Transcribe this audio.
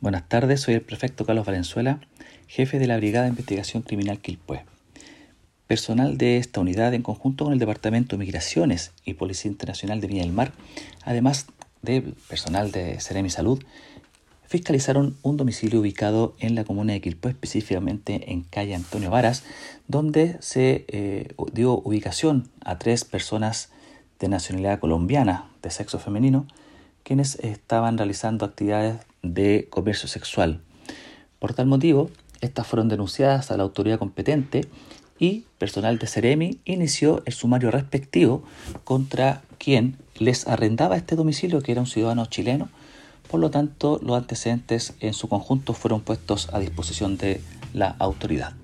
Buenas tardes, soy el prefecto Carlos Valenzuela, jefe de la Brigada de Investigación Criminal Quilpué. Personal de esta unidad, en conjunto con el Departamento de Migraciones y Policía Internacional de Viña del Mar, además de personal de Ceremi Salud, fiscalizaron un domicilio ubicado en la comuna de Quilpué, específicamente en calle Antonio Varas, donde se eh, dio ubicación a tres personas de nacionalidad colombiana de sexo femenino, quienes estaban realizando actividades de comercio sexual. Por tal motivo, estas fueron denunciadas a la autoridad competente y personal de Ceremi inició el sumario respectivo contra quien les arrendaba este domicilio, que era un ciudadano chileno. Por lo tanto, los antecedentes en su conjunto fueron puestos a disposición de la autoridad.